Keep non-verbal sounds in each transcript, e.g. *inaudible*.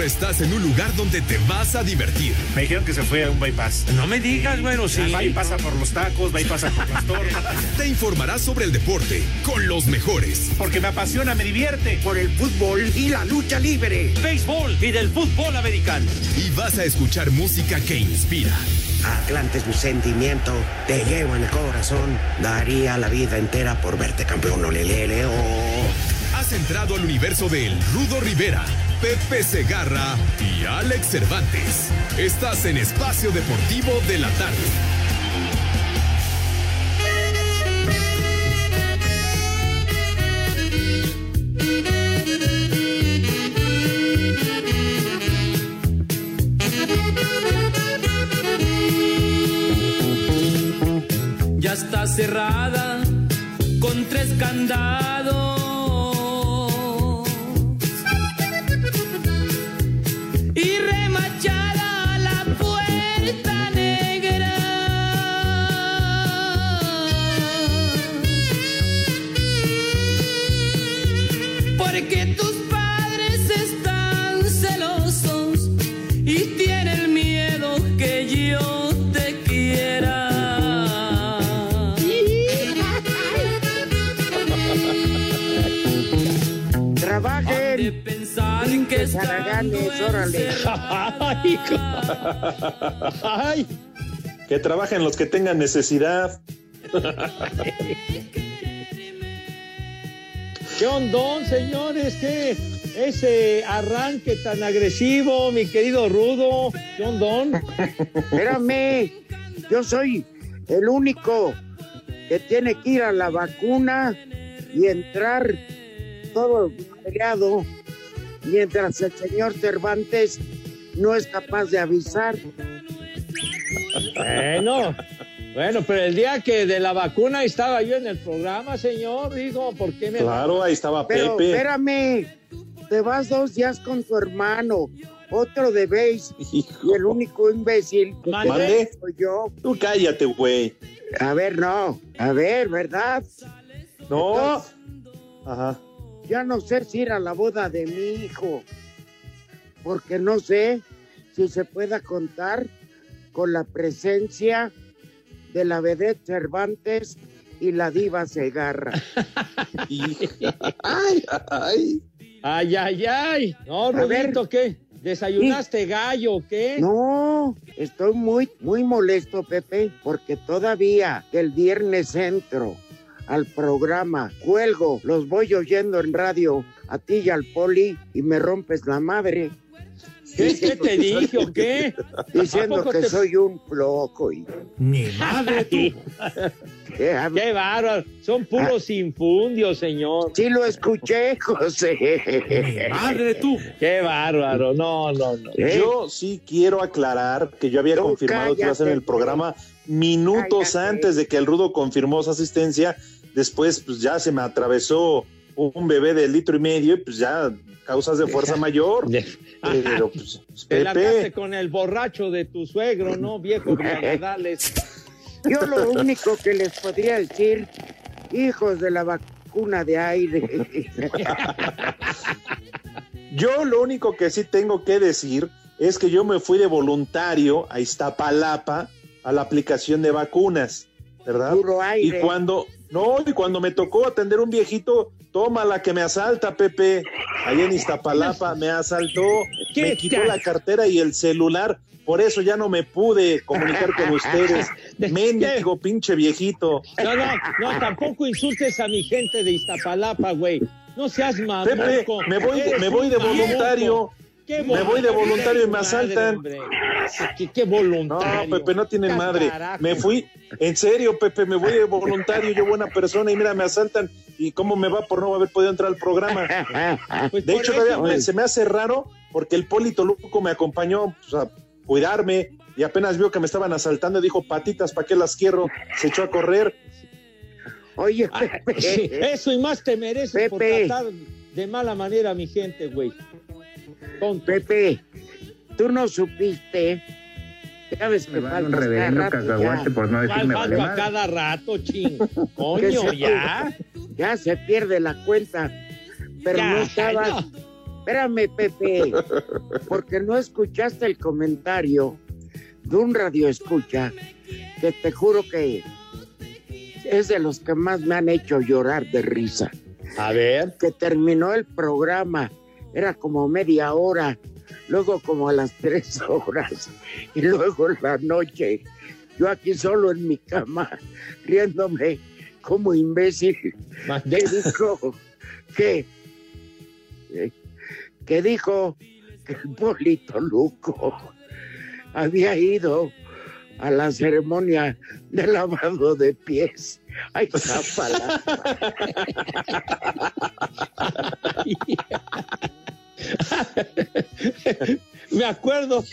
Ahora estás en un lugar donde te vas a divertir. Me dijeron que se fue a un bypass. No me digas, bueno, sí. Va y pasa por los tacos, va y pasa por las torres. *laughs* Te informarás sobre el deporte con los mejores. Porque me apasiona, me divierte. Por el fútbol y la lucha libre. Béisbol y del fútbol americano. Y vas a escuchar música que inspira. Atlante es mi sentimiento, te llevo en el corazón. Daría la vida entera por verte campeón, olelele, oh. Has entrado al universo de El Rudo Rivera, Pepe Segarra y Alex Cervantes. Estás en Espacio Deportivo de la Tarde. Ya está cerrada con tres estando órale. *laughs* Ay, ay, que trabajen los que tengan necesidad. *laughs* ¿Qué ondón, señores? ¿Qué? Ese arranque tan agresivo, mi querido Rudo. ¿Qué ondón? *laughs* Espérame, yo soy el único que tiene que ir a la vacuna y entrar todo madreado, mientras el señor Cervantes no es capaz de avisar. Bueno, bueno, pero el día que de la vacuna estaba yo en el programa, señor, digo, ¿por qué me... Claro, ahí estaba Pero Pepe. espérame, te vas dos días con tu hermano, otro de base, y el único imbécil que Mande. soy yo. Tú cállate, güey. A ver, no, a ver, ¿verdad? No. No, Ajá. Ya no sé si ir a la boda de mi hijo, porque no sé si se pueda contar con la presencia de la vedette Cervantes y la diva Segarra. *laughs* Ay, ay. Ay, ay, ay. No. Rudito, ¿qué? ¿Desayunaste gallo o qué? No, estoy muy, muy molesto, Pepe, porque todavía el viernes entro al programa, cuelgo, los voy oyendo en radio a ti y al poli y me rompes la madre. ¿Qué, qué te *laughs* dije o qué? Diciendo ¿A poco que te- soy un loco y... Ni madre tú. *laughs* ¿Qué, Qué bárbaro. Son puros infundios, señor. Sí lo escuché, *laughs* José. Madre tú. Qué bárbaro. No, no, no. ¿Eh? Yo sí quiero aclarar que yo había Tú confirmado que iba a ser en el cállate. programa minutos Cállate. antes de que el Rudo confirmó su asistencia. Después, pues ya se me atravesó un bebé de litro y medio y pues ya causas de fuerza *laughs* mayor. De- Pero pues, *laughs* Pepe, con el borracho de tu suegro, ¿no? Viejo. *laughs* Yo lo único que les podría decir, hijos de la vacuna de aire. yo lo único que sí tengo que decir es que yo me fui de voluntario a Iztapalapa a la aplicación de vacunas, ¿verdad? Puro aire. Y cuando, no, y cuando me tocó atender un viejito, toma la que me asalta, Pepe. Allá en Iztapalapa me asaltó, ¿Qué me quitó la cartera y el celular. Por eso ya no me pude comunicar con *laughs* ustedes. Mendigo, pinche viejito. No, no, no, tampoco insultes a mi gente de Iztapalapa, güey. No seas mamoco. Pepe, me voy, me voy de voluntario. Qué Me voy de voluntario y me asaltan. qué, qué voluntario. No, Pepe, no tiene madre. carajo. Me fui, en serio, Pepe, me voy de voluntario, yo buena persona, y mira, me asaltan. ¿Y cómo me va por no haber podido entrar al programa? Pues De por hecho, eso, me- se me hace raro porque el Polito Luco me acompañó pues, a cuidarme y apenas vio que me estaban asaltando dijo, patitas, ¿para qué las quiero? Se echó a correr. Oye, Ah, Pepe. sí, eso y más te mereces por Pepe. tratar de mala manera a mi gente, güey. Tonto. Pepe, tú no supiste. Ya ves que Me vale un reverendo rato cacahuate por no ¿Cuál decirme vale a cada rato, ching? *laughs* Coño, se- ya. *laughs* Ya se pierde la cuenta. Pero Ya, no estabas. no. Espérame, Pepe. Porque no escuchaste el comentario de un radio escucha que te juro que es de los que más me han hecho llorar de risa. A ver. que terminó el programa, era como media hora, luego como a las tres *laughs* horas, y luego en la noche, yo aquí solo en mi cama, riéndome como imbécil, que dijo que, eh, que dijo que el Polito Luco había ido a la ceremonia de lavado de pies. Ay, *laughs* zápala. *laughs* me acuerdo,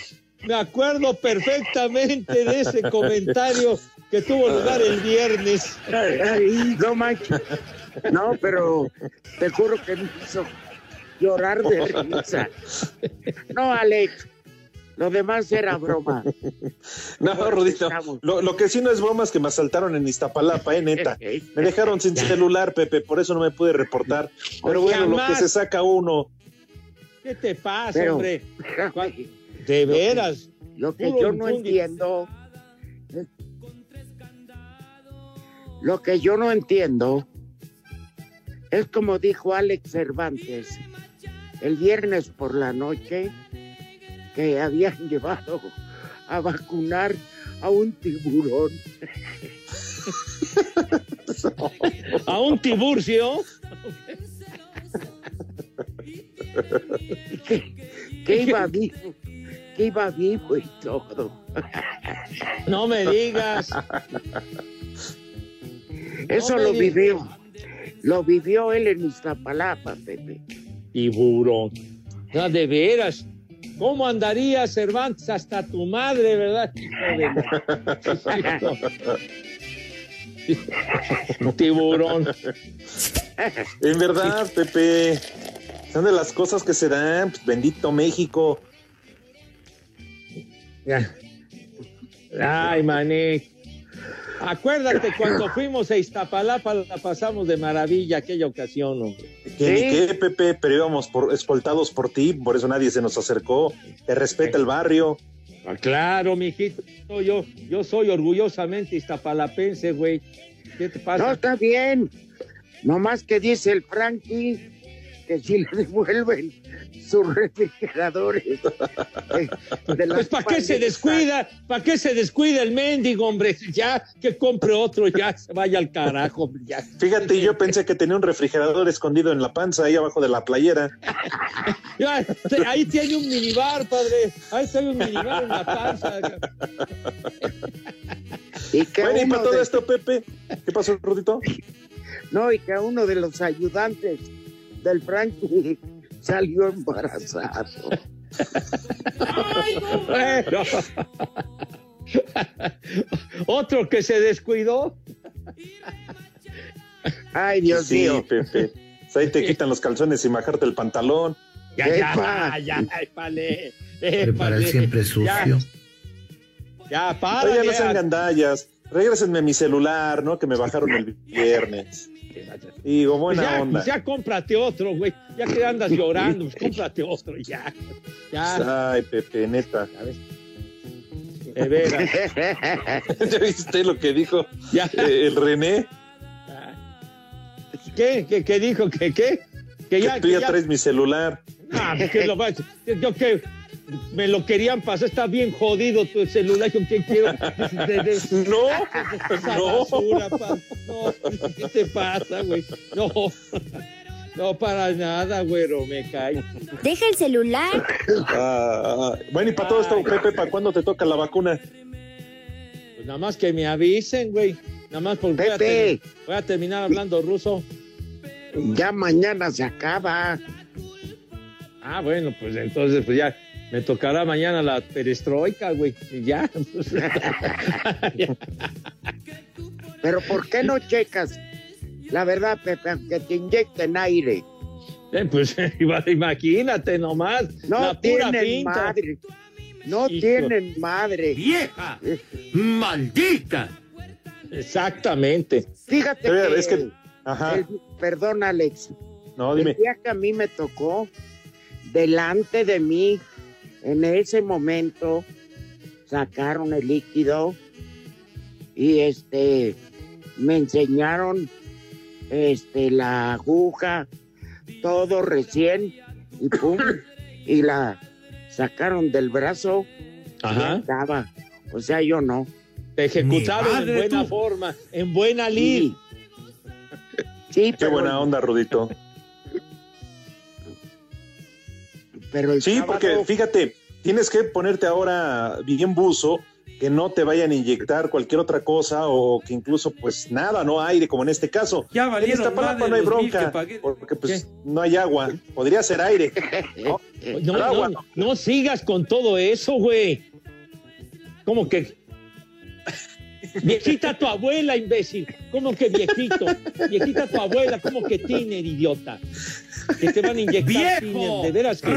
me acuerdo perfectamente de ese comentario que tuvo lugar el viernes. Ay, ay, no manches. No, pero te juro que me hizo llorar de risa. No, Alex. Lo demás era broma. No, Rudito, lo, lo que sí no es broma es que me asaltaron en Iztapalapa, eh, neta. *laughs* Me dejaron sin celular, Pepe, por eso no me pude reportar. Pero bueno, lo que se saca uno. ¿Qué te pasa, Pero- hombre? De veras. Lo que yo no entiendo. Lo que yo no entiendo es como dijo Alex Cervantes el viernes por la noche que habían *laughs* llevado a vacunar a un tiburón. *laughs* A un tiburcio. *laughs* que iba vivo, que iba vivo y todo. *laughs* No me digas. Eso No me lo digas. vivió, lo vivió él en Iztapalapa, Pepe. Tiburón. No, de veras. ¿Cómo andaría Cervantes hasta tu madre, verdad? *laughs* Tiburón. En verdad, Pepe. Son de las cosas que se dan. pues, bendito México. Ya. Ay, mané. Acuérdate cuando *laughs* fuimos a Iztapalapa, la pasamos de maravilla aquella ocasión, hombre. Qué, Pepe, pero íbamos por, escoltados por ti, por eso nadie se nos acercó. Te respeta el barrio. Ah, claro, mijito, yo, yo soy orgullosamente iztapalapense, güey. ¿Qué te No, pasa? está bien. Nomás que dice el Frankie que si le devuelven sus refrigeradores. eh, de las Pues ¿para qué se descuida? ¿Para qué se descuida el mendigo, hombre? Ya que compre otro, ya se vaya al carajo, ya. Fíjate, yo pensé que tenía un refrigerador escondido en la panza, ahí abajo de la playera. Ahí tiene un minibar, padre. Ahí tiene un minibar en la panza. Y que Bueno, y para todo de- esto, Pepe, ¿qué pasó, Rudito? No, y que uno de los ayudantes del Frankie *laughs* salió embarazado. Bueno. Otro que se descuidó. Ay, Dios sí, mío. Pepe. Ahí te quitan los calzones y majarte el pantalón. Ya, ya, Epa. ya, épale. Preparar siempre Ya, sucio. Ya, para. Oye, no sean gandallas. Regrésenme mi celular, ¿no? Que me bajaron el viernes. Digo, buena ya, onda. ya cómprate otro, güey. Ya que andas llorando, pues cómprate otro, ya. Ya, Ay, Pepe, neta. de veras. *laughs* ¿Ya viste lo que dijo Ya. eh, el René? ¿Qué? ¿Qué, qué dijo? ¿Qué? ¿Qué? Que Que ya, tú que ya ya- traes mi celular. Ah, pues, que lo va- yo que me lo querían pasar, está bien jodido tu celular, yo que quiero. de- de- *laughs* No, esa no. basura, pa. No, ¿qué te pasa, güey? No. No, para nada, güero, me cae. Deja el celular. Ah, bueno, y para todo esto, Pepe, ¿para cuándo te toca la vacuna? Pues nada más que me avisen, güey. Nada más porque voy a, voy a terminar hablando ruso. Ya mañana se acaba. Ah, bueno, pues entonces, pues ya me tocará mañana la perestroika, güey. Y ya. *laughs* Pero ¿por qué no checas? La verdad, Pepe, que te inyecten aire. Eh, pues *laughs* imagínate nomás. No la pura tienen pinta. madre. No Hijo. tienen madre. ¡Vieja! ¡Maldita! Exactamente. Fíjate Pero que, es que- ajá. el- perdón, Alex. No, El dime. día que a mí me tocó, delante de mí, en ese momento, sacaron el líquido y este me enseñaron este la aguja, todo recién, y pum, y la sacaron del brazo. y Ajá. estaba. O sea, yo no. Te ejecutaron en buena tú. forma, en buena lid. Sí, Qué pero, buena onda, Rudito. pero el Sí, sábado- porque fíjate, tienes que ponerte ahora bien buzo, que no te vayan a inyectar cualquier otra cosa o que incluso pues nada, no aire, como en este caso. Ya En valieron Iztapalapa madre no hay bronca, porque pues ¿Qué? no hay agua. Podría ser aire. *laughs* ¿no? No, Pero agua no, no sigas con todo eso, güey. ¿Cómo que? Viejita tu abuela, imbécil. ¿Cómo que viejito? Viejita tu abuela, ¿cómo que tiner, idiota? Que te van a inyectar ¡Viejo! tiner. De veras que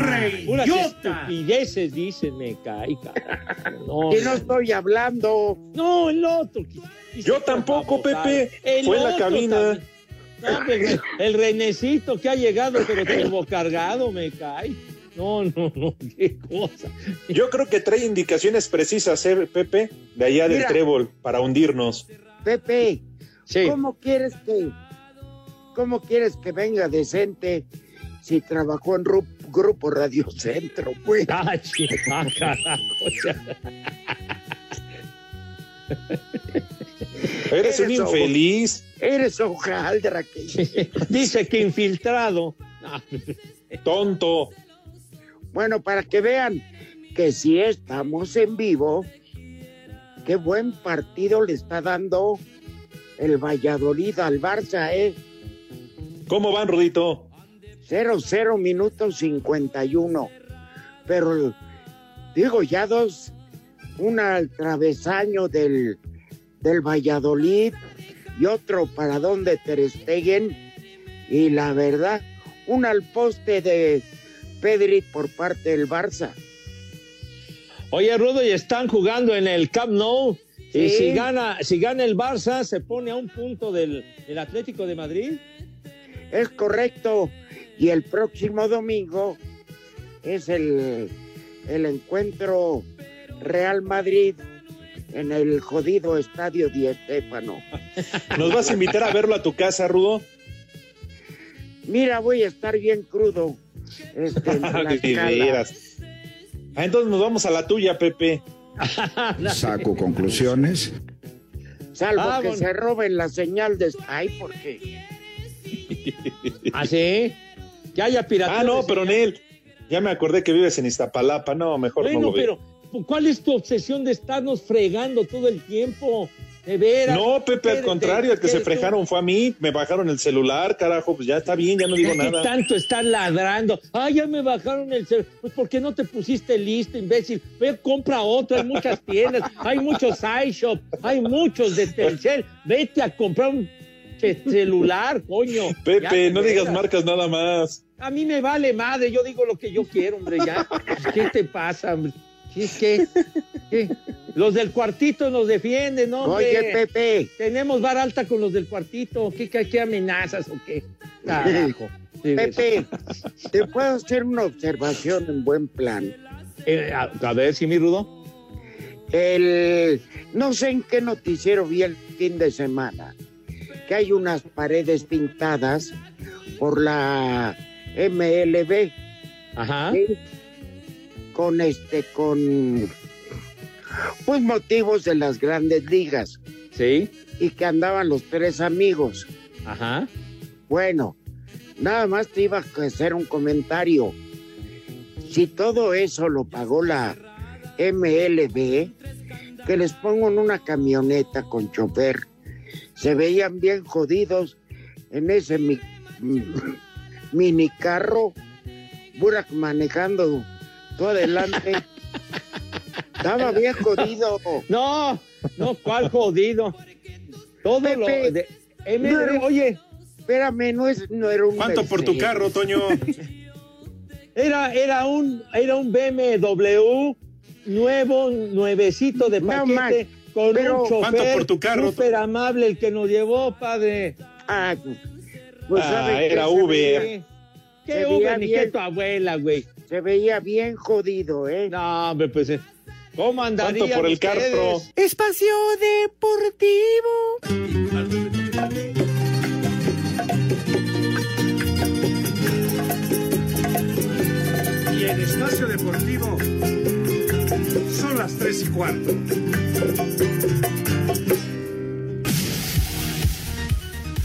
estupideces dicen, me cae, carajo. No, Y no estoy hablando. no, el otro. que- que Yo tampoco. Pepe. El Fue en la cabina. también. No, el, re- el renecito que ha llegado, pero turbo cargado, me cae. No, no, no, *laughs* qué cosa. Yo creo que trae indicaciones precisas, ¿eh, Pepe, de allá del Mira. trébol, para hundirnos. Pepe, Sí. ¿cómo quieres que, cómo quieres que venga decente si trabajó en Ru- Grupo Radio Centro, pues? *laughs* Ah, sí, ah, carajo. Eres un infeliz, Eres hojaldra que... *laughs* Dice que infiltrado. Tonto. Bueno, para que vean que si estamos en vivo, qué buen partido le está dando el Valladolid al Barça, ¿eh? ¿Cómo van, Rudito? 0-0 minutos 51. Pero digo, ya dos, una al travesaño del, del Valladolid y otro para donde Ter Stegen. Y la verdad, un al poste de Pedri por parte del Barça. Oye, Rudo, y están jugando en el Camp Nou. Y si gana, si gana el Barça, se pone a un punto del, del Atlético de Madrid. Es correcto. Y el próximo domingo es el, el encuentro Real Madrid en el jodido estadio Di Stéfano. *laughs* ¿Nos vas a invitar a verlo a tu casa, Rudo? Mira, voy a estar bien crudo. Este. *laughs* Ah, entonces nos vamos a la tuya, Pepe. *laughs* Saco conclusiones. Salvo Ah, que bueno. se roben la señal de Sky, porque ¿Ah, sí? Que haya piratería. Ah, no, de pero. Nel, ya me acordé que vives en Iztapalapa. No, mejor no Bueno, lo veo. pero ¿cuál es tu obsesión de estarnos fregando todo el tiempo? De veras. No, Pepe, al ¿Qué- contrario, el que se frejaron fue a mí. Me bajaron el celular, carajo. Pues ya está bien, ya no digo ¿Qué nada. tanto estás ladrando? Ay, ya me bajaron el celular. Pues ¿por qué no te pusiste listo, imbécil? Ve, compra otro, hay muchas tiendas, *laughs* hay muchos iShop, hay muchos de Telcel. Vete a comprar un celular, coño. Pepe, no digas marcas nada más. A mí me vale madre, yo digo lo que yo quiero, hombre, ya. ¿Qué te pasa, hombre? ¿Qué, qué, qué? Los del cuartito nos defienden, ¿no? Oye, Pepe, Tenemos bar alta con los del cuartito. ¿Qué, qué, qué amenazas o qué? Carajo. *laughs* Sí, Pepe, te puedo hacer una observación en buen plan. eh, a, a ver, si mi rudo. El, no sé en qué noticiero vi el fin de semana, que hay unas paredes pintadas por la MLB. Ajá. ¿sí? Con este, con pues motivos de las grandes ligas Sí. y que andaban los tres amigos. Ajá. Bueno, nada más te iba a hacer un comentario. Si todo eso lo pagó la MLB, que les pongo en una camioneta con chofer, se veían bien jodidos en ese mi- mini carro, Burak manejando tú adelante. *laughs* Estaba *laughs* bien jodido. No, no, ¿cuál jodido? Todo lo de no era- oye, Espérame, no, es, no era un. ¿Cuánto por tu carro, Toño? *laughs* era, era un, era un BMW nuevo, nuevecito de paquete, con pero- un chofer ¿Cuánto por tu carro? súper amable el que nos llevó, padre. Ah, pues Ah, ¿sabe era Uber. ¿Qué Uber ni bien. qué tu abuela, güey? Se veía bien jodido, ¿eh? No, hombre, pues, eh, ¿cómo andarían ¿Cuánto por el ustedes? carro? Espacio Deportivo. Y en Espacio Deportivo son las tres y cuarto.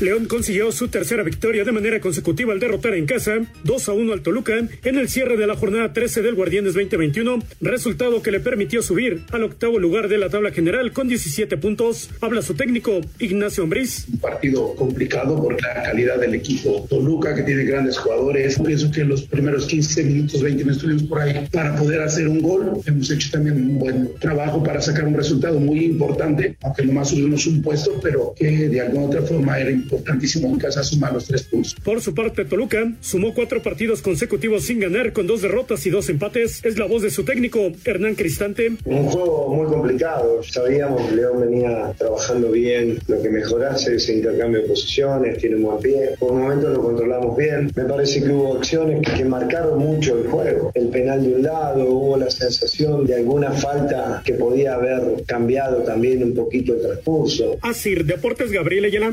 León consiguió su tercera victoria de manera consecutiva al derrotar en casa 2 a 1 al Toluca en el cierre de la jornada 13 del Guardianes 2021, resultado que le permitió subir al octavo lugar de la tabla general con 17 puntos. Habla su técnico Ignacio Ambriz. un partido complicado por la calidad del equipo. Toluca, que tiene grandes jugadores. Pienso que los primeros 15 minutos, 20 minutos estuvimos por ahí para poder hacer un gol. Hemos hecho también un buen trabajo para sacar un resultado muy importante, aunque nomás subimos un puesto, pero que de alguna otra forma era importantísimo en casa sumar los tres puntos. Por su parte, Toluca sumó cuatro partidos consecutivos sin ganar con dos derrotas y dos empates. Es la voz de su técnico Hernán Cristante. Un juego muy complicado. Sabíamos que León venía trabajando bien. Lo que mejorase ese intercambio de posiciones, tiene un buen pie. Por momentos lo controlamos bien. Me parece que hubo acciones que, que marcaron mucho el juego. El penal de un lado, hubo la sensación de alguna falta que podía haber cambiado también un poquito el transcurso. Asir Deportes Gabriel Ayala.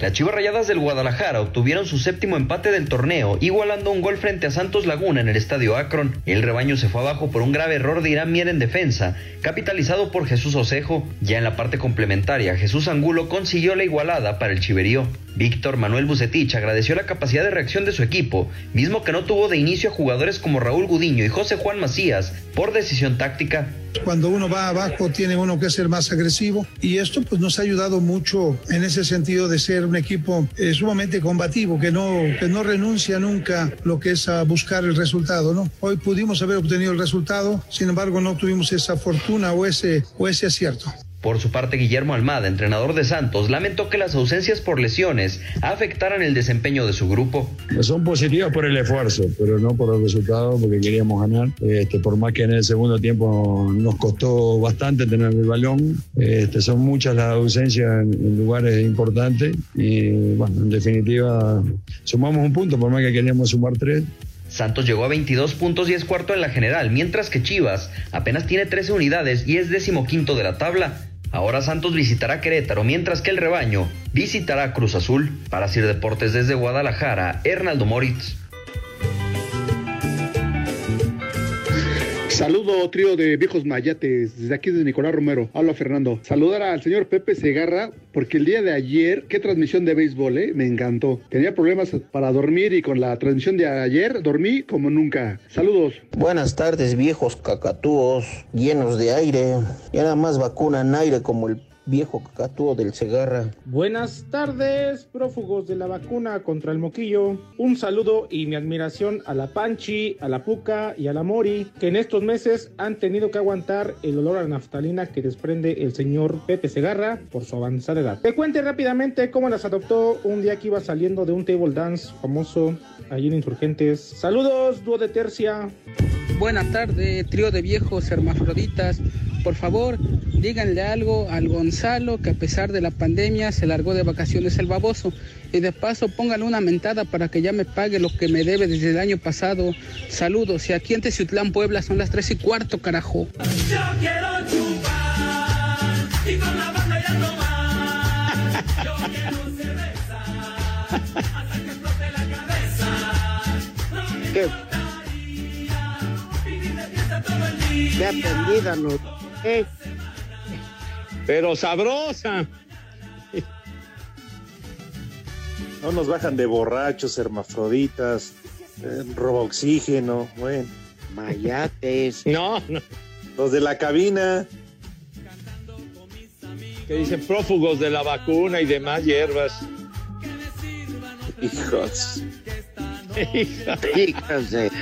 Las Chivas Rayadas del Guadalajara obtuvieron su séptimo empate del torneo, igualando un gol frente a Santos Laguna en el estadio Akron. El rebaño se fue abajo por un grave error de Irán Mier en defensa, capitalizado por Jesús Osejo. Ya en la parte complementaria, Jesús Angulo consiguió la igualada para el Chiverío. Víctor Manuel Bucetich agradeció la capacidad de reacción de su equipo, mismo que no tuvo de inicio a jugadores como Raúl Gudiño y José Juan Macías por decisión táctica. Cuando uno va abajo tiene uno que ser más agresivo y esto pues nos ha ayudado mucho en ese sentido de ser un equipo eh, sumamente combativo, que no, que no renuncia nunca lo que es a buscar el resultado, ¿no? Hoy pudimos haber obtenido el resultado, sin embargo no tuvimos esa fortuna o ese, o ese acierto. Por su parte, Guillermo Almada, entrenador de Santos, lamentó que las ausencias por lesiones afectaran el desempeño de su grupo. Son positivas por el esfuerzo, pero no por el resultado, porque queríamos ganar. Este, por más que en el segundo tiempo nos costó bastante tener el balón, este, son muchas las ausencias en, en lugares importantes y, bueno, en definitiva, sumamos un punto, por más que queríamos sumar tres. Santos llegó a 22 puntos y es cuarto en la general, mientras que Chivas apenas tiene 13 unidades y es decimoquinto de la tabla. Ahora Santos visitará Querétaro, mientras que el rebaño visitará Cruz Azul. Para Sir Deportes desde Guadalajara, Hernaldo Moritz. Saludo, trío de viejos mayates, desde aquí de Nicolás Romero. Habla Fernando. Saludar al señor Pepe Segarra, porque el día de ayer, qué transmisión de béisbol, ¿eh? Me encantó. Tenía problemas para dormir y con la transmisión de ayer dormí como nunca. Saludos. Buenas tardes, viejos cacatúos llenos de aire. Y nada más vacunan aire como el viejo cacatúo del Segarra. Buenas tardes, prófugos de la vacuna contra el moquillo. Un saludo y mi admiración a la Panchi, a la Puca y a la Mori, que en estos meses han tenido que aguantar el olor a naftalina que desprende el señor Pepe Segarra por su avanzada edad. Te cuente rápidamente cómo las adoptó un día que iba saliendo de un table dance famoso allí en Insurgentes. Saludos, dúo de tercia. Buena tarde, trío de viejos hermafroditas. Por favor, díganle algo al Gonzalo que a pesar de la pandemia se largó de vacaciones el baboso. Y de paso pónganle una mentada para que ya me pague lo que me debe desde el año pasado. Saludos, y aquí en Teciutlán, Puebla son las tres y cuarto, carajo. Yo quiero chupar y con la banda ya tomar. Yo quiero cerveza hasta que explote la cabeza. No me ¿Qué? todo el día. Atendida nos... Pero sabrosa. No nos bajan de borrachos, hermafroditas, eh, roba oxígeno, bueno. Mayates. *laughs* No, no. Los de la cabina. Que dicen prófugos de la vacuna y demás hierbas. Hijos. *laughs*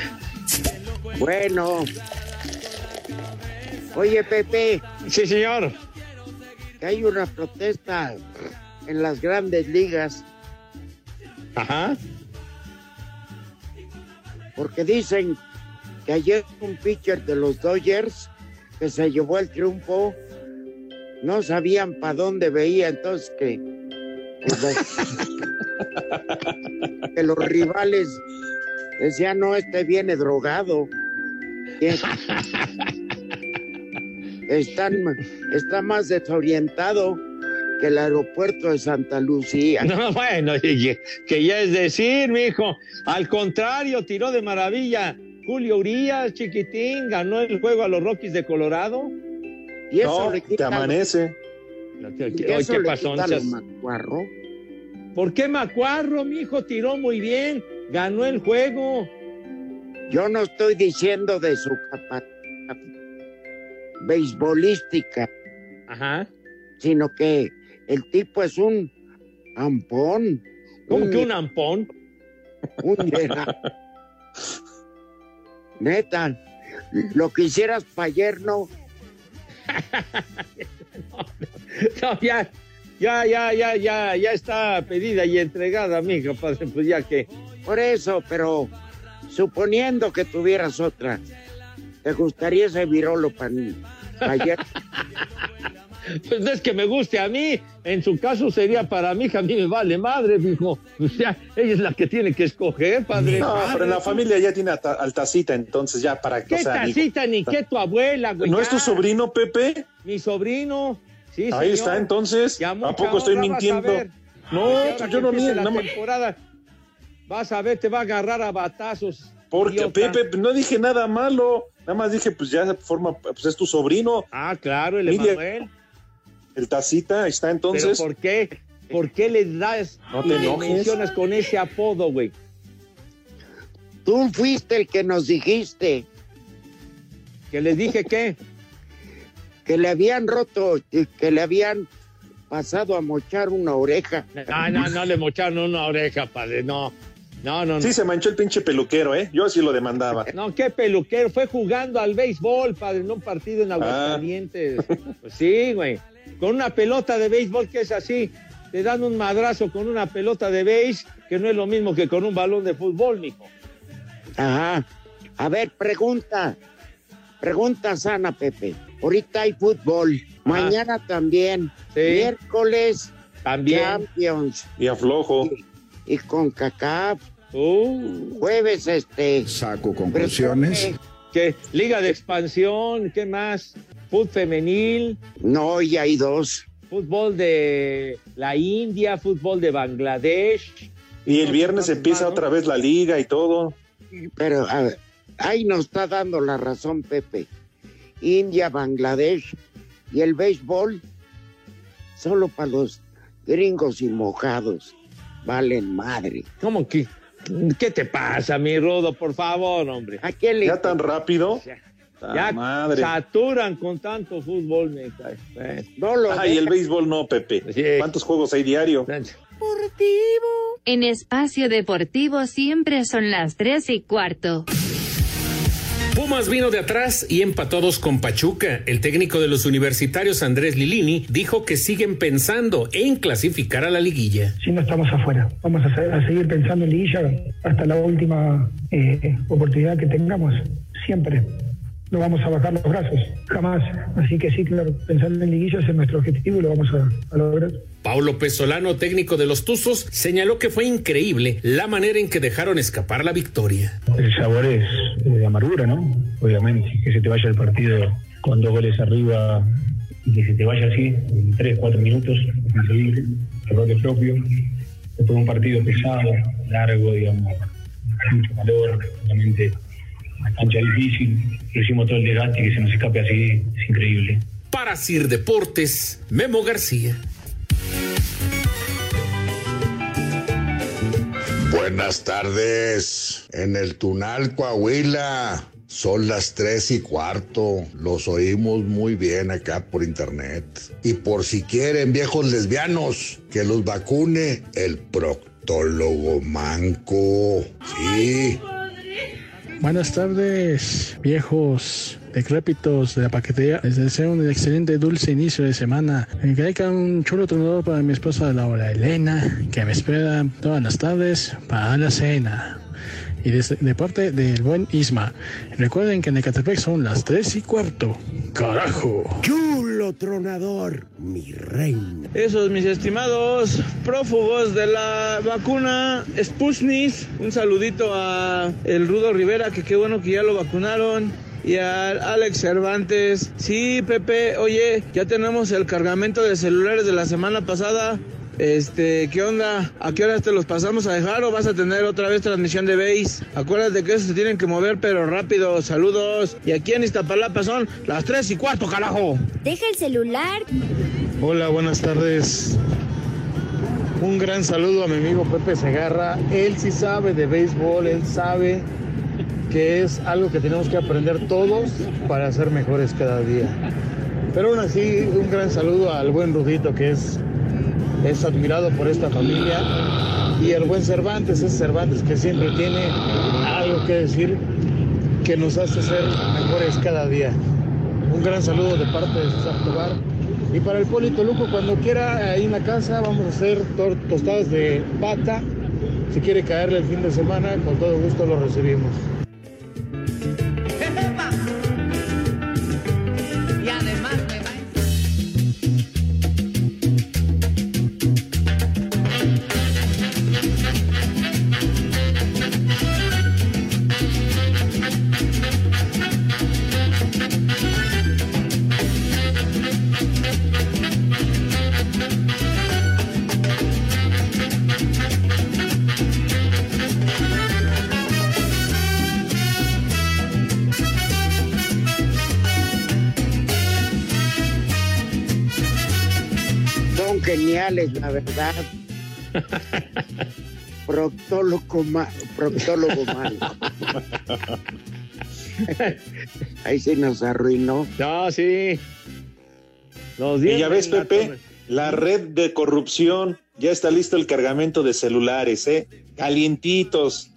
Bueno. Oye, Pepe. Sí, señor. Que hay una protesta en las grandes ligas. Ajá. Porque dicen que ayer un pitcher de los Dodgers que se llevó el triunfo no sabían para dónde veía, entonces que, que los, *laughs* que los rivales decían, no, este viene drogado. Están, está más desorientado que el aeropuerto de Santa Lucía. *laughs* No, bueno, que, ya es decir, mijo. Al contrario, tiró de maravilla. Julio Urias, chiquitín, ganó el juego a los Rockies de Colorado. Y eso No, le te amanece. ¿Qué, Y eso qué le pasó? quita No lo seas- macuarro. ¿Por qué Macuarro, mijo? Tiró muy bien. Ganó el juego. Yo no estoy diciendo de su capacidad beisbolística, Ajá. sino que el tipo es un ampón. ¿Cómo que un ampón? Un. *laughs* Neta, lo que hicieras para ayer no. *laughs* No, ya, ya, ya, ya, ya, ya está pedida y entregada, mijo, padre. Pues ya que. Por eso, pero suponiendo que tuvieras otra, ¿te gustaría ese virolo para ayer? Pues no es que me guste a mí. En su caso sería para mí, que a mí me vale madre, mijo. O sea, ella es la que tiene que escoger, padre. No, pero en la familia ya tiene alta- altacita, entonces ya para que. ¿Qué tacita ni qué tu abuela, güey? ¿No es tu sobrino, Pepe? Mi sobrino. Sí, Ahí señor. está, entonces. ¿A poco estoy mintiendo? No, pues yo no miento. la más- temporada, vas a ver, te va a agarrar a batazos. Porque, idiota. Pepe, no dije nada malo. Nada más dije, pues ya forma, pues es tu sobrino. Ah, claro, el Emanuel. El tacita ahí está entonces. ¿Pero por qué? ¿Por qué le das No te le enojes. mencionas con ese apodo, güey? Tú fuiste el que nos dijiste ¿Que les dije qué? que le habían roto, y que le habían pasado a mochar una oreja. No, no, no le mocharon una oreja, padre, no. No, no, no. Sí, se manchó el pinche peluquero, ¿eh? Yo sí lo demandaba. *laughs* No, qué peluquero. Fue jugando al béisbol, padre, en un partido Ah. en Aguascalientes. Pues sí, güey. Con una pelota de béisbol que es así. Te dan un madrazo con una pelota de béis, que no es lo mismo que con un balón de fútbol, mijo. Ajá. A ver, pregunta. Pregunta sana, Pepe. Ahorita hay fútbol. Mañana también. Miércoles. También. Champions. Y aflojo. Y con CACAF. Uh. Jueves, este. Saco conclusiones. ¿Qué? Liga de expansión, ¿qué más? Fútbol femenil. No, ya hay dos. Fútbol de la India, fútbol de Bangladesh. Y el viernes empieza otra vez la liga y todo. Pero a ver, ahí nos está dando la razón, Pepe. India, Bangladesh y el béisbol solo para los gringos y mojados. Valen madre. ¿Cómo que? ¿Qué te pasa, mi Rodo? Por favor, hombre. ¿A quién le Ya tan rápido. Ya madre. saturan con tanto fútbol, me cae. Eh. No lo Ay, el béisbol no, Pepe. ¿Cuántos juegos hay diario? En espacio deportivo siempre son las tres y cuarto. Pumas vino de atrás y empató a dos con Pachuca. El técnico de los universitarios Andrés Lilini dijo que siguen pensando en clasificar a la liguilla. si no estamos afuera. Vamos a seguir pensando en liguilla hasta la última eh, oportunidad que tengamos, siempre. No vamos a bajar los brazos, jamás. Así que sí, claro, pensando en liguilla es nuestro objetivo y lo vamos a, a lograr. Paulo Pesolano, técnico de los Tuzos, señaló que fue increíble la manera en que dejaron escapar la victoria. El sabor es de amargura, ¿no? Obviamente, que se te vaya el partido con dos goles arriba y que se te vaya así en tres, cuatro minutos, es increíble, error de propio. Después de un partido pesado, largo, digamos, mucho calor, obviamente, una cancha difícil, hicimos todo el desgaste y que se nos escape así, es increíble. Para Sir Deportes, Memo García. Buenas tardes. En el Tunal, Coahuila. Son las tres y cuarto. Los oímos muy bien acá por internet. Y por si quieren, viejos lesbianos, que los vacune el proctólogo manco. Sí. Buenas tardes, viejos decrépitos de la paquetería. Les deseo un excelente, dulce inicio de semana. Me caiga un chulo tronador para mi esposa Laura Elena, que me espera todas las tardes para la cena. Y de, de parte del buen Isma. Recuerden que en Ecatepec son las tres y cuarto. ¡Carajo! Chulo tronador, mi reina. Esos mis estimados prófugos de la vacuna Sputnik, un saludito a el Rudo Rivera, que qué bueno que ya lo vacunaron. Y a Alex Cervantes. Sí, Pepe, oye, ya tenemos el cargamento de celulares de la semana pasada. Este, ¿qué onda? ¿A qué horas te los pasamos a dejar o vas a tener otra vez transmisión de base? Acuérdate que esos se tienen que mover, pero rápido. Saludos. Y aquí en Iztapalapa son las tres y cuarto, carajo. Deja el celular. Hola, buenas tardes. Un gran saludo a mi amigo Pepe Segarra. Él sí sabe de béisbol, él sabe que es algo que tenemos que aprender todos para ser mejores cada día. Pero aún así, un gran saludo al buen Rudito que es, es admirado por esta familia. Y el buen Cervantes, es Cervantes que siempre tiene algo que decir que nos hace ser mejores cada día. Un gran saludo de parte de César. Y para el Polito Luco, cuando quiera, ahí en casa vamos a hacer tostadas de pata. Si quiere caerle el fin de semana, con todo gusto lo recibimos. La verdad. *laughs* Proctólogo, ma- proctólogo malo. *laughs* Ahí sí nos arruinó. No, sí. Los Y ya ves, Pepe, torre. la red de corrupción, ya está listo el cargamento de celulares, ¿eh? Calientitos.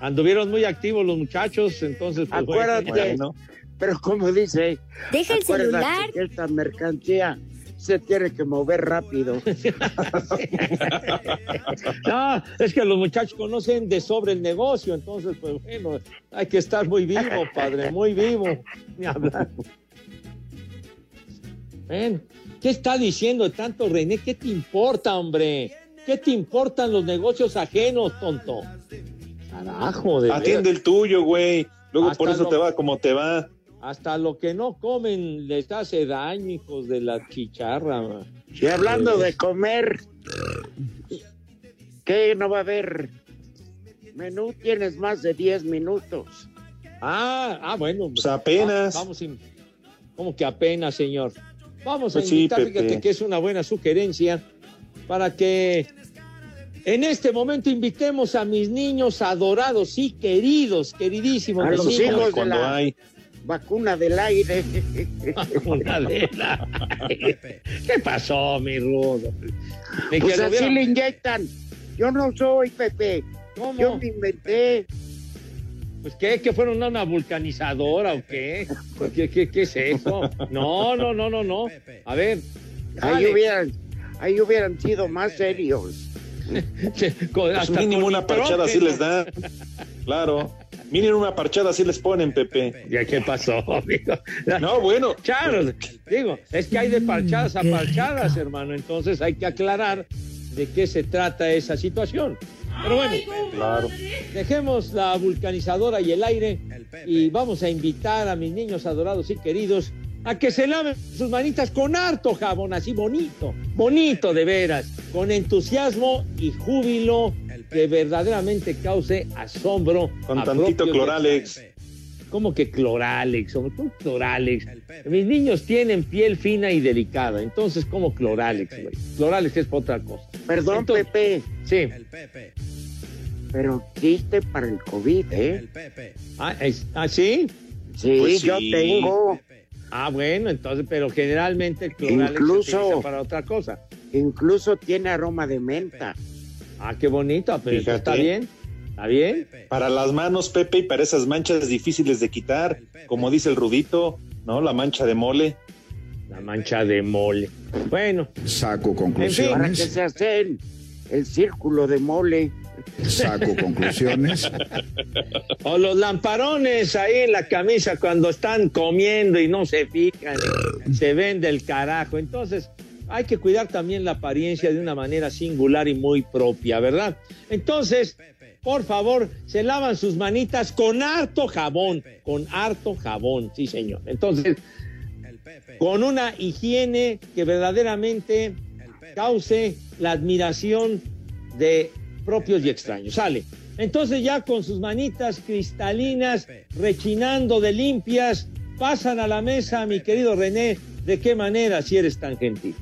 Anduvieron muy activos los muchachos, entonces pues, Acuérdate, bueno. pero como dice, Deja el celular. que esta mercancía se tiene que mover rápido. *laughs* No, es que los muchachos conocen de sobre el negocio, entonces, pues bueno, hay que estar muy vivo, padre, muy vivo. Ni hablar. Ven, ¿qué está diciendo tanto René? ¿Qué te importa, hombre? ¿Qué te importan los negocios ajenos, tonto? Carajo, de Atiende veras. el tuyo, güey. Luego Hasta por eso lo- te va como te va. Hasta lo que no comen les hace daño, hijos de la chicharra. ma. Y hablando de comer, ¿qué no va a haber? Menú tienes más de 10 minutos. Ah, ah, bueno. Pues apenas. Va- Vamos, in- ¿Cómo que apenas, señor? Vamos a Pues invitar, fíjate que es una buena sugerencia para que en este momento invitemos a mis niños adorados y queridos, queridísimos. A los niños. hijos de Cuando la hay. Vacuna del aire. Una de la- ¿Qué pasó, mi rudo? Me Pues así le inyectan. Yo no soy, Pepe. ¿Cómo? Yo me inventé. Pues qué, que fueron una vulcanizadora o qué? ¿Qué, qué, qué es eso? No, no, no, no, no. A ver. Ahí dale. hubieran, ahí hubieran sido más serios. *laughs* Con- Pues hasta mínimo con una parchada así nitrógeno. les da. Claro. Mínimo una parchada así les ponen, Pepe. ¿Ya qué pasó, *laughs* amigo? No, bueno. Charles, digo, es que hay de parchadas a parchadas, hermano. Entonces hay que aclarar de qué se trata esa situación. Pero bueno, Claro. dejemos la vulcanizadora y el aire y vamos a invitar a mis niños adorados y queridos a que se laven sus manitas con harto jabón, así bonito, bonito de veras, con entusiasmo y júbilo que verdaderamente cause asombro. Con a tantito cloralex. ¿Cómo que cloralex? cloralex? Mis niños tienen piel fina y delicada, entonces ¿cómo cloralex? güey? Cloralex es otra cosa. Perdón, Entonces- Pepe. Sí. pero existe para el COVID, ¿eh? Ah, es- ¿ah, sí? Sí, Pues yo sí. tengo. Ah, bueno, entonces, pero generalmente el Cloralex se Incluso- utiliza para otra cosa. Incluso tiene aroma de menta. Ah, qué bonito, pero Fíjate. está bien. ¿Está bien? Para las manos, Pepe, y para esas manchas difíciles de quitar, como dice el Rudito, ¿no? La mancha de mole. La mancha de mole. Bueno. Para Saco que conclusiones. se hacen el círculo de mole. Saco *laughs* conclusiones. O los lamparones ahí en la camisa cuando están comiendo y no se fijan, se ven del carajo. Entonces, hay que cuidar también la apariencia de una manera singular y muy propia, ¿verdad? Entonces, por favor, se lavan sus manitas con harto jabón, con harto jabón, sí, señor. Entonces, con una higiene que verdaderamente cause la admiración de propios y extraños. Sale. Entonces ya con sus manitas cristalinas, rechinando de limpias, pasan a la mesa, mi querido René. ¿De qué manera si eres tan gentil?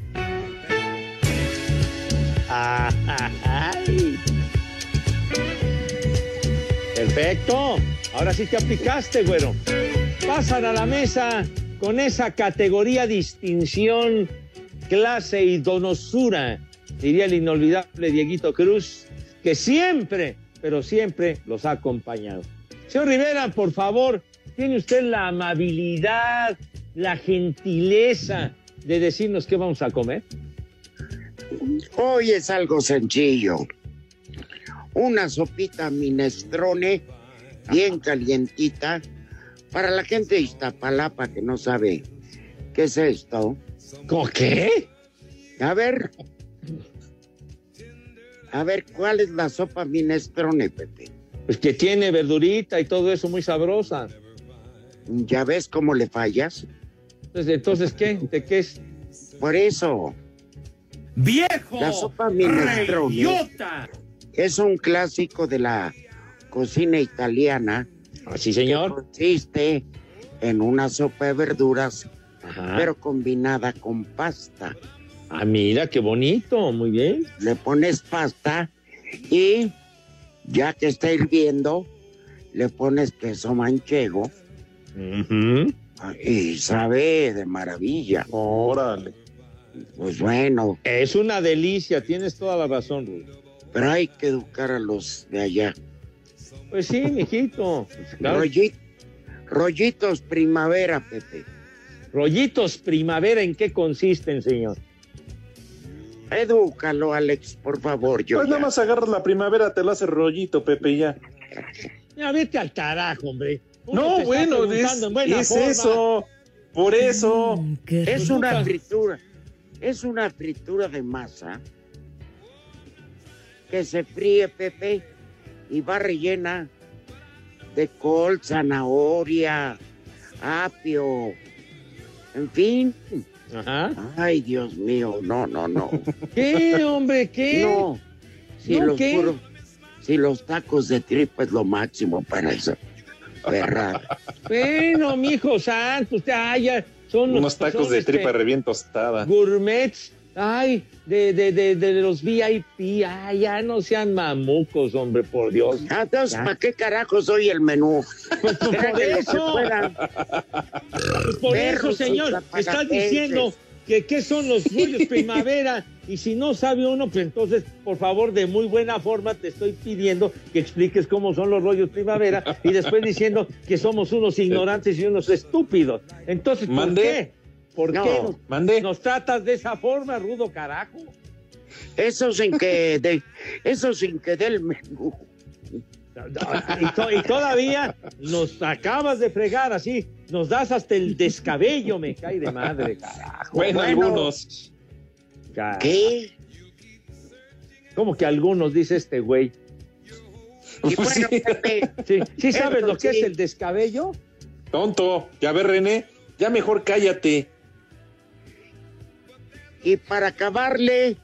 Ay. Perfecto. Ahora sí te aplicaste, güero. Pasan a la mesa con esa categoría, distinción, clase y donosura, diría el inolvidable Dieguito Cruz, que siempre, pero siempre los ha acompañado. Señor Rivera, por favor, ¿tiene usted la amabilidad, la gentileza de decirnos qué vamos a comer? Hoy es algo sencillo. Una sopita minestrone bien calientita para la gente de Iztapalapa que no sabe qué es esto. ¿Cómo qué? A ver. A ver, ¿cuál es la sopa minestrone, Pepe? Pues que tiene verdurita y todo eso muy sabrosa. ¿Ya ves cómo le fallas? Entonces, ¿entonces qué? ¿De qué es? Por eso. ¡Viejo! La sopa minestrone reyota! es un clásico de la cocina italiana. Así, señor. que consiste en una sopa de verduras, Ajá. pero combinada con pasta. Ah, mira, qué bonito, muy bien. Le pones pasta y ya que está hirviendo, le pones queso manchego y sabe de maravilla. Órale. Pues bueno, Es una delicia, tienes toda la razón, Rudy. pero hay que educar a los de allá. Pues sí, mijito. Pues, claro. Rolli- rollitos primavera, Pepe. Rollitos primavera, ¿en qué consisten, señor? Edúcalo, Alex, por favor. Yo Pues ya. nada más agarras la primavera, te lo hace rollito, Pepe, ya. Ya vete al carajo, hombre. No, bueno, es, es eso. Por eso. Es una fritura. Es una fritura de masa que se fríe, Pepe, y va rellena de col, zanahoria, apio, en fin. Ajá. Ay, Dios mío, no, no, no. *laughs* ¿Qué, hombre? ¿Qué? No, si, ¿No los qué? puros- si los tacos de tripa es lo máximo para eso. Perrada. Bueno, mijo santo, usted, ay, ya son Unos tacos son, de este, tripa re tostada. Gourmets, ay, de, de, de, de los VIP, ay, ya no sean mamucos, hombre, por Dios. Ah, Entonces. ¿para qué carajos soy el menú? Pues, pues, Era por eso. Pues por Perros eso, señor, estás diciendo que qué son los rollos *laughs* primavera y si no sabe uno, pues entonces, por favor, de muy buena forma te estoy pidiendo que expliques cómo son los rollos primavera y después diciendo que somos unos ignorantes y unos estúpidos. Entonces, ¿por Mande. qué? ¿Por No, qué nos, Mande. nos tratas de esa forma, rudo carajo? Eso sin que de, eso sin que dé el menú. Y, to- y todavía nos acabas de fregar así, nos das hasta el descabello, me cae de madre, carajo. Bueno, Bueno. algunos. Carajo. ¿Qué? ¿Cómo que algunos, dice este güey? Y bueno, Pepe, Sí, ¿sí sabes Eso lo que sí. es el descabello? Tonto. Ya ve, René. Ya mejor cállate. y para acabarle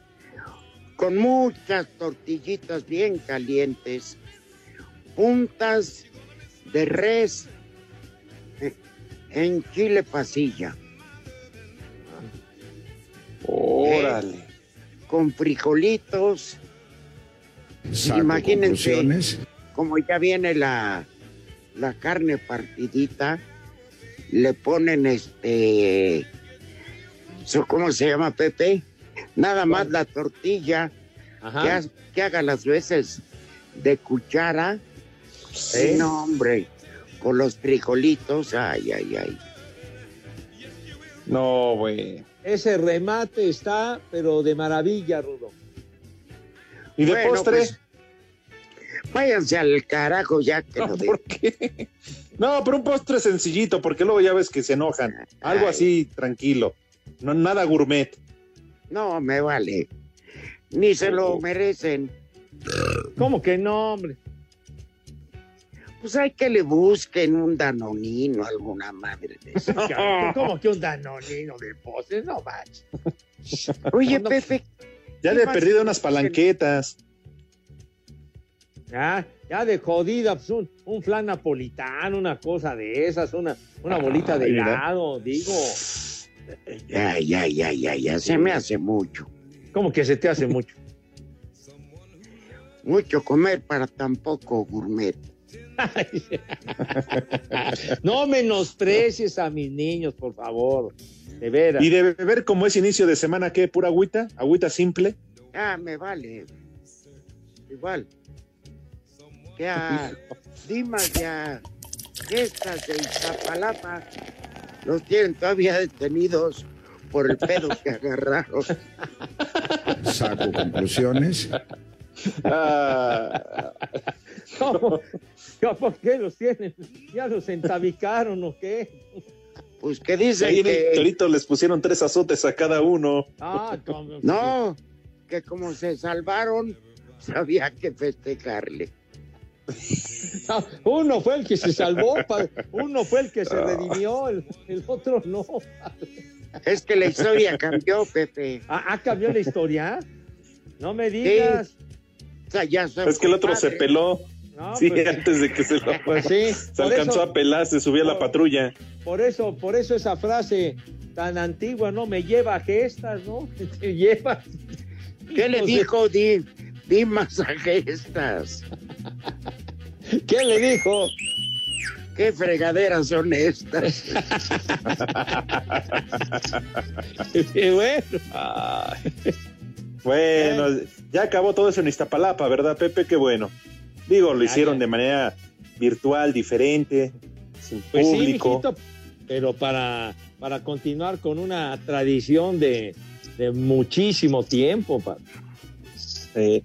con muchas tortillitas bien calientes, puntas de res eh, en chile pasilla, Órale. con frijolitos Saco Imagínense, como ya viene la, la carne partidita, le ponen este, eso, ¿cómo se llama Pepe? Nada más la tortilla, Ajá. que, ha- que haga las veces de cuchara. Sí. No, hombre, con los frijolitos, ay, ay, ay. No, güey. Ese remate está, pero de maravilla, Rudo. ¿Y de Bueno, postre? pues, váyanse al carajo ya que lo de... ¿Por qué? No, pero un postre sencillito, porque luego ya ves que se enojan. Algo Ay. así tranquilo. No, nada gourmet. No, me vale. Ni se lo merecen. ¿Cómo que no, hombre? Pues hay que le busquen un danonino, alguna madre de eso. *laughs* ¿Cómo que un danonino de postre? No manches. Oye, No, Pepe, Ya ¿Qué le he perdido unas palanquetas. Ya, ya de jodida, pues un, un flan napolitano, una cosa de esas, una, una bolita de helado, digo. ya, ya, ya, ya, ya, se me hace mucho. ¿Cómo que se te hace mucho? Mucho comer para tan poco gourmet. *laughs* No menosprecies a mis niños, por favor. De veras. Y de beber como es inicio de semana, ¿qué? ¿Pura agüita? ¿Agüita simple? Ah, me vale. Igual. Ya, Dimas ya, estas de Iztapalapa los tienen todavía detenidos por el pedo que agarraron. Saco conclusiones. Ah, ¿Cómo? ¿Por qué los tienen? ¿Ya los entabicaron o qué? Pues que dicen ahí que... torito les pusieron tres azotes a cada uno. Ah, *laughs* ¿cómo? No, que como se salvaron, había que festejarle. No, uno fue el que se salvó, uno fue el que se redimió, el, el otro no. Es que la historia cambió, Pepe. Ah, ah, cambió la historia. No me digas. Sea, ya soy Es que el otro se peló. No, sí, pues, *laughs* antes de que se lo... *laughs* pues sí. *laughs* Se por alcanzó eso- a pelar, se subió a la patrulla. Por eso, por eso esa frase tan antigua, ¿no? Me lleva a gestas, ¿no? Te lleva. ¿Qué le dijo Di, Dimas a gestas? ¿Qué le dijo? ¿Qué fregaderas son estas? Y bueno, Bueno, ya acabó todo eso en Iztapalapa, ¿verdad, Pepe? Qué bueno. Digo, lo Ya, hicieron ya. de manera virtual, diferente, sin pues sí, público. mijito, pero para, para continuar con una tradición de, de muchísimo tiempo, pa- Eh,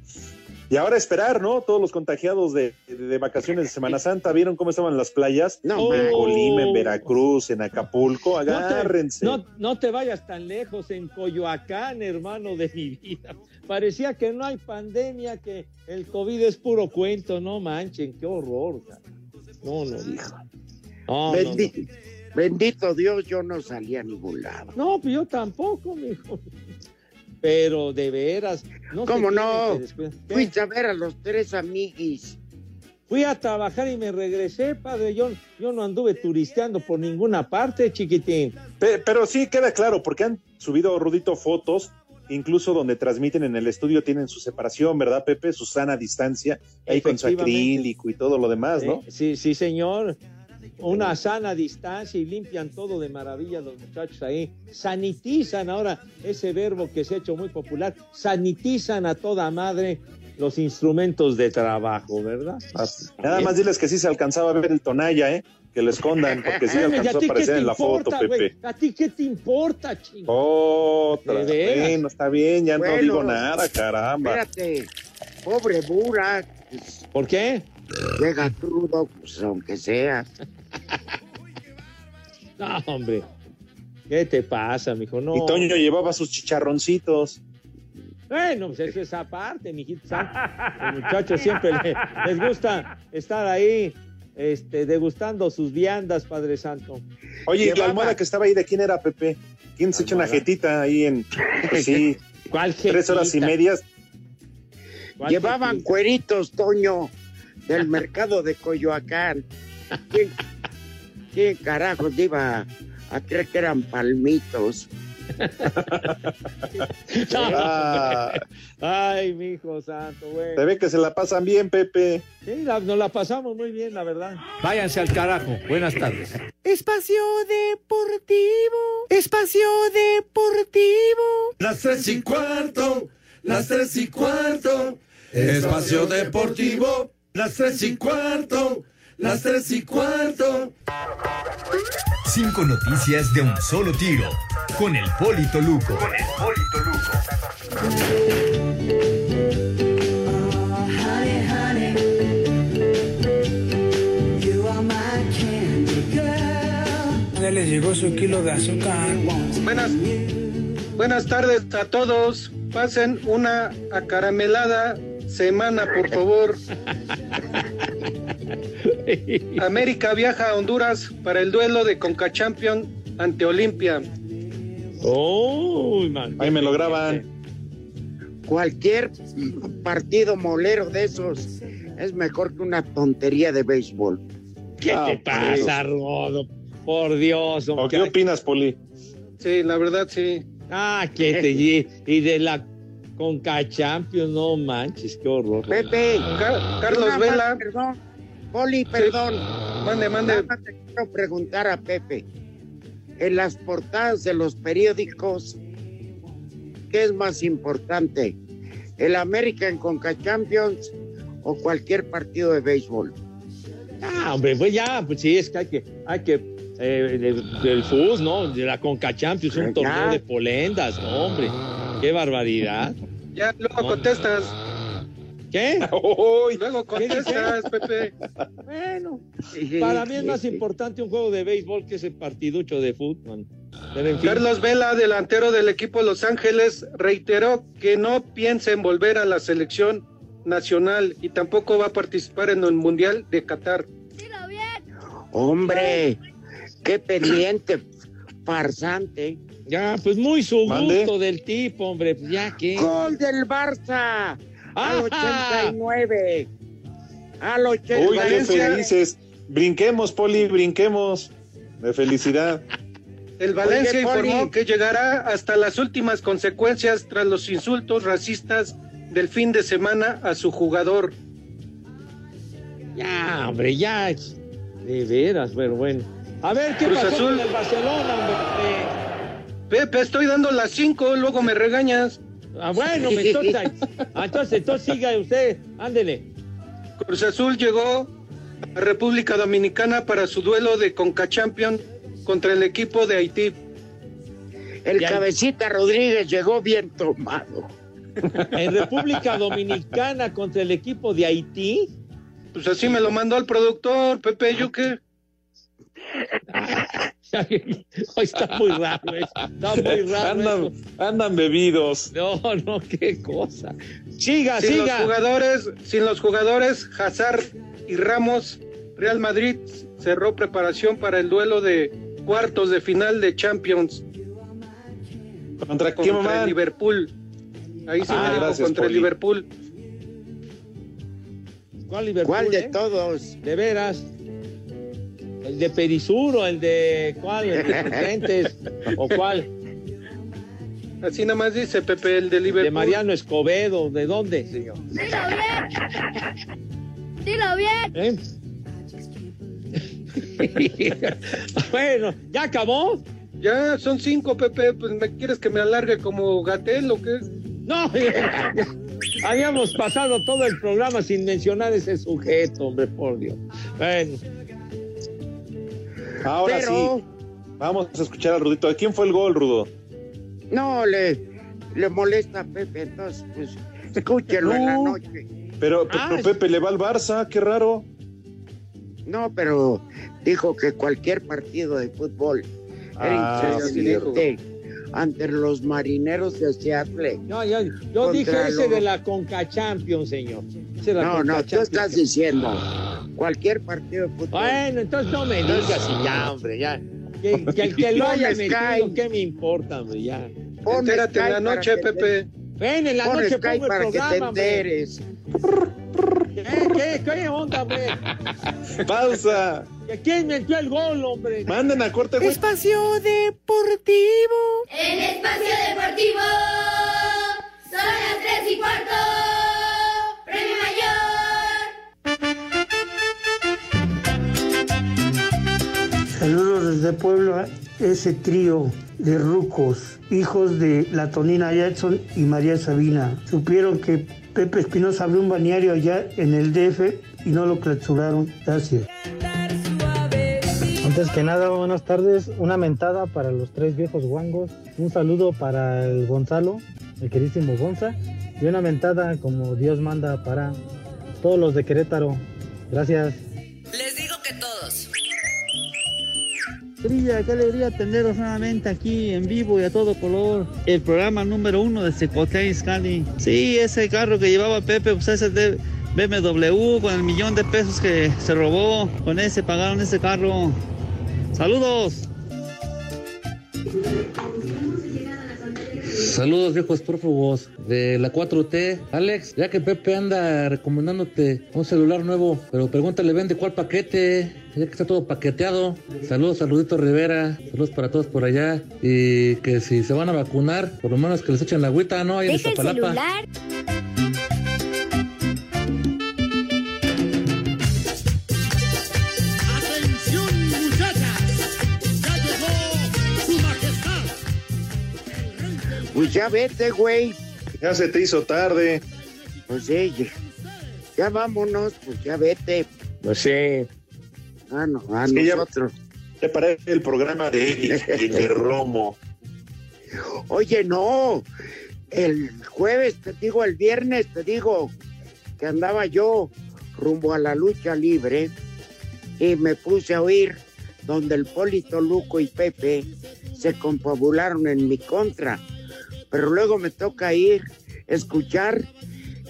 y ahora esperar, ¿no? Todos los contagiados de, de- de vacaciones de Semana Santa, ¿vieron cómo estaban las playas? No, en. Colima, en Veracruz, en Acapulco, No te- agárrense. No, no te vayas tan lejos, en Coyoacán, hermano de mi vida. Parecía que no hay pandemia, que el COVID es puro cuento, no manchen, qué horror. ca- No, no, hijo. No, no, Bendi- Bendito Dios, yo no salí a ningún lado. no. No, pues yo tampoco, mijo. Pero de veras, no ¿Cómo no? Fuiste a ver a los tres amiguis. Fui a trabajar y me regresé, padre. Yo, yo no anduve turisteando por ninguna parte, chiquitín. Pe- Pero sí queda claro, porque han subido, Rudito, fotos, incluso donde transmiten en el estudio tienen su separación, ¿verdad, Pepe? Su sana distancia, ahí con su acrílico y todo lo demás, ¿no? Eh, Sí, sí, señor. Una sana distancia y limpian todo de maravilla los muchachos ahí. Sanitizan ahora ese verbo que se ha hecho muy popular. Sanitizan a toda madre los instrumentos de trabajo, ¿verdad? Nada más diles que sí se alcanzaba a ver el tonalla, ¿eh? Que lo escondan, porque sí Ay, ¿y alcanzó a aparecer en la foto? Pepe. ¿A ti qué te importa, chingo? Otra, bueno, está bien, ya no digo nada, caramba. Espérate, pobre Bura, pues, ¿Por qué? llega crudo, pues aunque sea. *laughs* No, hombre. ¿Qué te pasa, mijo? No. Y Toño llevaba sus chicharroncitos. Bueno, pues eso es aparte, mijito santo. Los muchachos siempre le- les gusta estar ahí, este, degustando sus viandas, Padre Santo. Oye, ¿y la Llevaba- almohada que estaba ahí de quién era, Pepe? ¿Quién se echa una jetita ahí en, pues sí, *laughs* ¿Cuál tres horas y medias? ¿Cuál Llevaban jetita? cueritos, Toño, del mercado de Coyoacán. ¿Quién, quién carajos iba a creer que eran palmitos? *laughs* Ah. Ay, mi hijo santo, güey. Se ve que se la pasan bien, Pepe. Sí, la- nos la pasamos muy bien, la verdad. Váyanse al carajo. Buenas tardes. Espacio Deportivo. Espacio Deportivo. Las tres y cuarto, las tres y cuarto. Espacio Deportivo, las tres y cuarto, las tres y cuarto. Cinco noticias de un solo tiro. Con el Polito Luco. Con el Ya les llegó su kilo de azúcar. Buenas, buenas tardes a todos. Pasen una acaramelada semana, por favor. *laughs* América viaja a Honduras para el duelo de Conca Champion ante Olimpia. Oh, Ahí me lo graban. Cualquier partido molero de esos es mejor que una tontería de béisbol. ¿Qué Ah, te pasa, Rodo? Por Dios. ¿O qué opinas, Poli? Sí, la verdad sí. Ah, que te y, y de la Conca Champions, no manches, qué horror. Pepe, Car- Carlos más, Vela. Perdón, Poli, perdón. Mande, mande. Nada más te quiero preguntar a Pepe. En las portadas de los periódicos, ¿qué es más importante? ¿El American Conca Champions o cualquier partido de béisbol? Ah, hombre, pues ya, pues sí, es que hay que, hay que, eh, del, del FUS, ¿no? De la Conca Champions, un Ya. torneo de polendas, no, hombre. Qué barbaridad. Ya, luego contestas. ¿Qué? Luego contestas, Pepe. Bueno, para mí es más importante un juego de béisbol que ese partiducho de fútbol. Pero en fin. Carlos Vela, delantero del equipo Los Ángeles, reiteró que no piensa en volver a la selección nacional y tampoco va a participar en el Mundial de Qatar. Hombre, qué pendiente, farsante. Ya, pues muy su Mande. gusto del tipo, hombre. Pues ya que. Gol del Barça al Ajá. 89. Al Uy, qué 89. felices. Brinquemos, Poli, brinquemos. De felicidad. El Valencia Oye, Poli. informó que llegará hasta las últimas consecuencias tras los insultos racistas del fin de semana a su jugador. Ya, hombre, ya. De veras, pero bueno. A ver, ¿qué Cruz pasó Azul. con el Barcelona, hombre? Pepe, estoy dando las cinco, luego me regañas. Ah, bueno, me entonces, *laughs* ah, entonces, entonces siga usted, ándele. Cruz Azul llegó a República Dominicana para su duelo de Conca Champion contra el equipo de Haití. El cabecita Rodríguez llegó bien tomado. *laughs* En República Dominicana contra el equipo de Haití. Pues así me lo mandó el productor, Pepe, ¿yo qué? *laughs* Hoy está muy raro eso. Está muy raro. *laughs* Andan, eso. andan bebidos. No, no, qué cosa. Siga, sin siga. los jugadores, sin los jugadores Hazard y Ramos, Real Madrid cerró preparación para el duelo de cuartos de final de Champions ¿Contra quién, contra mamá? el Liverpool. Ahí sí Ah, me dijo gracias, contra el. Liverpool. ¿Cuál Liverpool? ¿Cuál de eh? todos? De veras. El de Perisuro, el de ¿cuál? El de Suplentes, o cuál? Así nada más dice Pepe, el de Liverpool. De Mariano Escobedo, ¿de dónde, señor? Dilo bien. ¿Eh? *laughs* bueno, ¿ya acabó? Ya son cinco, Pepe. Pues me quieres que me alargue como Gatel o qué? No, *laughs* habíamos pasado todo el programa sin mencionar ese sujeto, hombre, por Dios. Bueno, Ahora Pero- sí. Vamos a escuchar al Rudito. ¿De quién fue el gol, Rudo? No, le, le molesta a Pepe, entonces, pues, escúchelo en la No. noche. Pero, pero Ah, Pepe le va al Barça, qué raro. No, pero dijo que cualquier partido de fútbol Ah, era sí ante los marineros de Seattle. no, yo, yo dije ese los- de la Conca Champions, señor. Ese de la No, Conca no, tú Champions. estás diciendo cualquier partido de fútbol. Bueno, entonces no me digas y ya, hombre, ya. Que, que el que *laughs* lo haya Sky. metido, ¿qué me importa, hombre? Ya. Pon Entérate en la noche, Pepe. Ven, en la Pon noche Sky pongo el para que te programa, hombre. ¿Qué, qué, onda, hombre? *laughs* Pausa. ¿Que ¿Quién metió el gol, hombre? Manden a corte, güey. Espacio Deportivo. En Espacio Deportivo son las tres y cuarto. Premio Mayor. Saludos desde Puebla, ese trío de rucos, hijos de la Tonina Jackson y María Sabina. Supieron que Pepe Espinosa abrió un balneario allá en el DF y no lo clausuraron. Gracias. Antes que nada, buenas tardes. Una mentada para los tres viejos guangos. Un saludo para el Gonzalo, el queridísimo Gonza. Y una mentada como Dios manda para todos los de Querétaro. Gracias. Qué alegría tenerlos nuevamente aquí en vivo y a todo color. El programa número uno de Secotea Iscali. Sí, ese carro que llevaba Pepe, pues ese de BMW con el millón de pesos que se robó. Con ese pagaron ese carro. Saludos. Saludos viejos prófugos de la 4T. Alex, ya que Pepe anda recomendándote un celular nuevo, pero pregúntale, vende cuál paquete, ya que está todo paqueteado. Saludos, saludito Rivera, saludos para todos por allá. Y que si se van a vacunar, por lo menos que les echen la agüita, ¿no? Ahí en Deja el celular. Pues ya vete, güey. Ya se te hizo tarde. Pues sí, ya, ya vámonos, pues ya vete. Pues sí. Ah, no, a Sí, ya- nosotros. Te paré el programa de Eric y de Romo. Oye, no. El jueves, te digo, el viernes, te digo, que andaba yo rumbo a la lucha libre y me puse a oír donde el Polito Luco y Pepe se confabularon en mi contra. Pero luego me toca ir, escuchar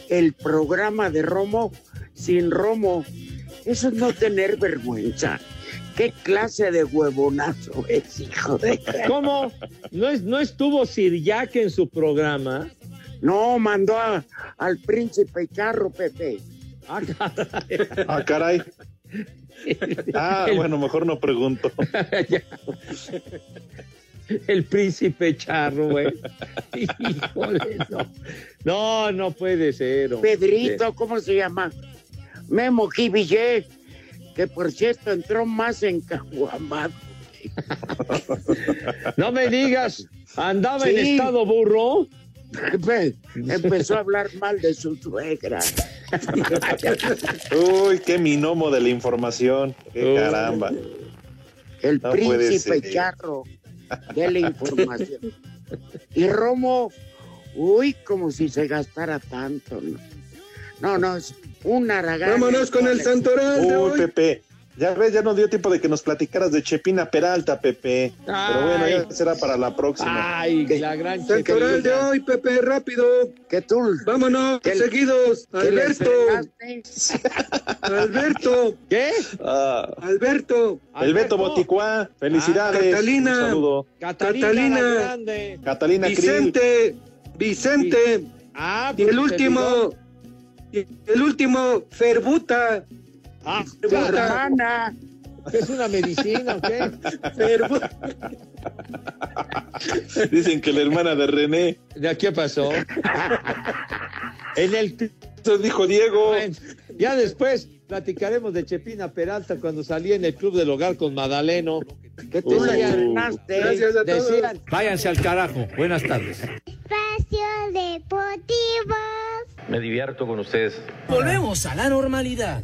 el programa de Romo sin Romo. Eso es no tener vergüenza. ¿Qué clase de huevonazo es, hijo de... *laughs* ¿Cómo? ¿No, es, ¿No estuvo Sir Jack en su programa? No, mandó a- al príncipe Charro, Pepe. Ah, caray. Ah, *laughs* bueno, mejor no pregunto. *laughs* El príncipe charro, güey. *laughs* Híjole, no. No, no puede ser. hombre. Pedrito, ¿cómo se llama? Memo Jivillé, que por cierto entró más encaguamado. *laughs* No me digas, andaba en estado burro. Empezó a hablar mal de su suegra. *laughs* Uy, qué minomo de la información. Qué caramba. El No príncipe. Charro de la información. Y Romo, uy, como si se gastara tanto. No, no, no es un aragán. Vámonos con el santoral Uy, hoy. Pepe. Ya ves, ya no dio tiempo de que nos platicaras de Chepina Peralta, Pepe. Pero bueno, ya será para la próxima. Ay, la gran Santoral de hoy, Pepe, rápido. Que tú. Vámonos, seguidos. Alberto. Alberto. *laughs* ¿Qué? Ah, Alberto. el Beto Boticuá, felicidades. Ah, Catalina. Un saludo. Catalina, Catalina. la grande. Catalina. Vicente. Vicente. Ah, Y pues, el último. y El último, Ferbuta. Ah, Tu hermana. ¿Es una medicina o qué? *laughs* Dicen que la hermana de René. ¿Ya qué pasó? en el Eso dijo Diego. Bueno, ya después platicaremos de Chepina Peralta cuando salí en el club del hogar con Madaleno. Que tú Uh. entrenaste. Gracias a todos. Decían, Váyanse al carajo. Buenas tardes. Espacio Deportivo. Me divierto con ustedes. Volvemos a la normalidad.